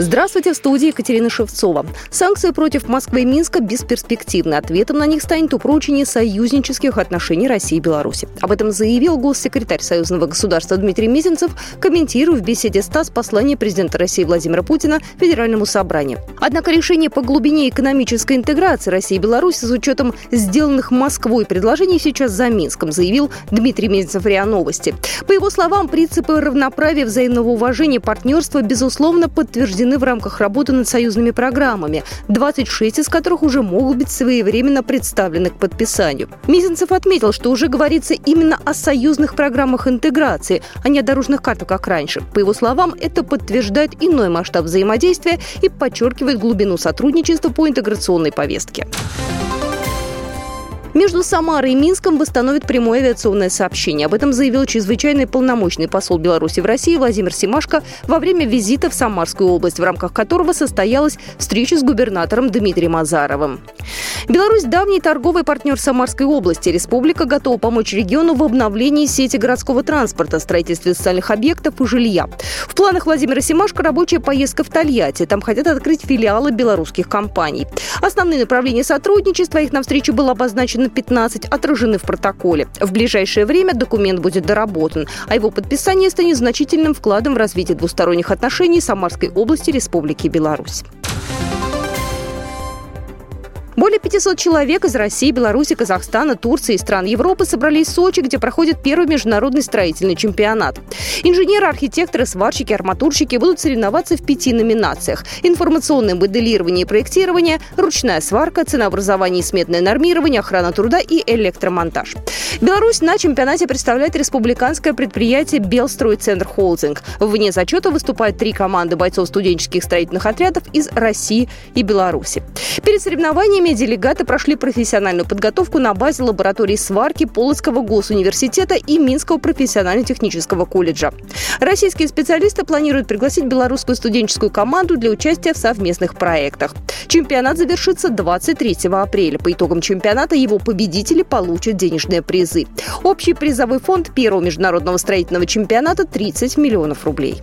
Здравствуйте, в студии Екатерина Шевцова. Санкции против Москвы и Минска бесперспективны. Ответом на них станет упрочение союзнических отношений России и Беларуси. Об этом заявил госсекретарь Союзного государства Дмитрий Мизинцев, комментируя в беседе СТАСС послание президента России Владимира Путина Федеральному собранию. Однако решение по глубине экономической интеграции России и Беларуси с учетом сделанных Москвой предложений сейчас за Минском, заявил Дмитрий Мизинцев РИА Новости. По его словам, принципы равноправия, взаимного уважения, партнерства, безусловно, подтверждены утверждены в рамках работы над союзными программами, 26 из которых уже могут быть своевременно представлены к подписанию. Мизинцев отметил, что уже говорится именно о союзных программах интеграции, а не о дорожных картах, как раньше. По его словам, это подтверждает иной масштаб взаимодействия и подчеркивает глубину сотрудничества по интеграционной повестке. Между Самарой и Минском восстановят прямое авиационное сообщение. Об этом заявил чрезвычайный полномочный посол Беларуси в России Владимир Симашко во время визита в Самарскую область, в рамках которого состоялась встреча с губернатором Дмитрием Азаровым. Беларусь – давний торговый партнер Самарской области. Республика готова помочь региону в обновлении сети городского транспорта, строительстве социальных объектов и жилья. В планах Владимира Симашко рабочая поездка в Тольятти. Там хотят открыть филиалы белорусских компаний. Основные направления сотрудничества, их навстречу было обозначено 15 отражены в протоколе. В ближайшее время документ будет доработан, а его подписание станет значительным вкладом в развитие двусторонних отношений Самарской области Республики Беларусь. Более 500 человек из России, Беларуси, Казахстана, Турции и стран Европы собрались в Сочи, где проходит первый международный строительный чемпионат. Инженеры, архитекторы, сварщики, арматурщики будут соревноваться в пяти номинациях. Информационное моделирование и проектирование, ручная сварка, ценообразование и сметное нормирование, охрана труда и электромонтаж. Беларусь на чемпионате представляет республиканское предприятие «Белстройцентр Холдинг». Вне зачета выступают три команды бойцов студенческих строительных отрядов из России и Беларуси. Перед соревнованиями Академии делегаты прошли профессиональную подготовку на базе лаборатории сварки Полоцкого госуниверситета и Минского профессионально-технического колледжа. Российские специалисты планируют пригласить белорусскую студенческую команду для участия в совместных проектах. Чемпионат завершится 23 апреля. По итогам чемпионата его победители получат денежные призы. Общий призовой фонд первого международного строительного чемпионата 30 миллионов рублей.